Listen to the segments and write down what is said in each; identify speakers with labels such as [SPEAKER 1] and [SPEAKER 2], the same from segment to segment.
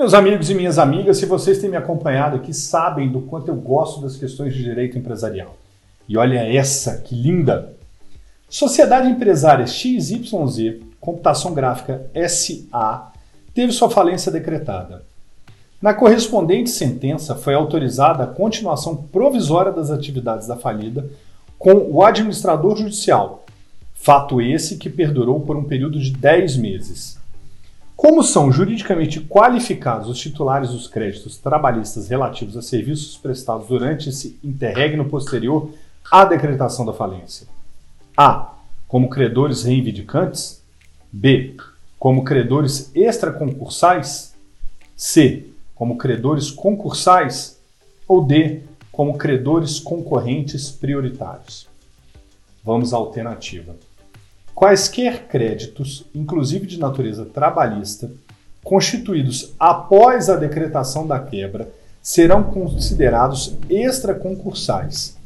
[SPEAKER 1] Meus amigos e minhas amigas, se vocês têm me acompanhado aqui, sabem do quanto eu gosto das questões de direito empresarial. E olha essa, que linda! Sociedade Empresária XYZ, Computação Gráfica SA, teve sua falência decretada. Na correspondente sentença, foi autorizada a continuação provisória das atividades da falida com o administrador judicial, fato esse que perdurou por um período de 10 meses. Como são juridicamente qualificados os titulares dos créditos trabalhistas relativos a serviços prestados durante esse interregno posterior à decretação da falência? A. Como credores reivindicantes? B. Como credores extraconcursais? C. Como credores concursais? Ou D. Como credores concorrentes prioritários? Vamos à alternativa. Quaisquer créditos, inclusive de natureza trabalhista, constituídos após a decretação da quebra, serão considerados extraconcursais,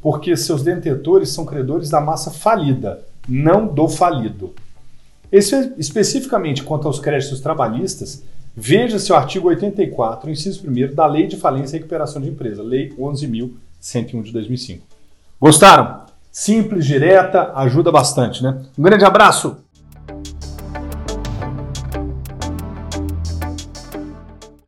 [SPEAKER 1] porque seus detentores são credores da massa falida, não do falido. Espe especificamente quanto aos créditos trabalhistas, veja-se o artigo 84, inciso 1 da Lei de Falência e Recuperação de Empresa, Lei 11.101 de 2005. Gostaram? Simples, direta, ajuda bastante, né? Um grande abraço!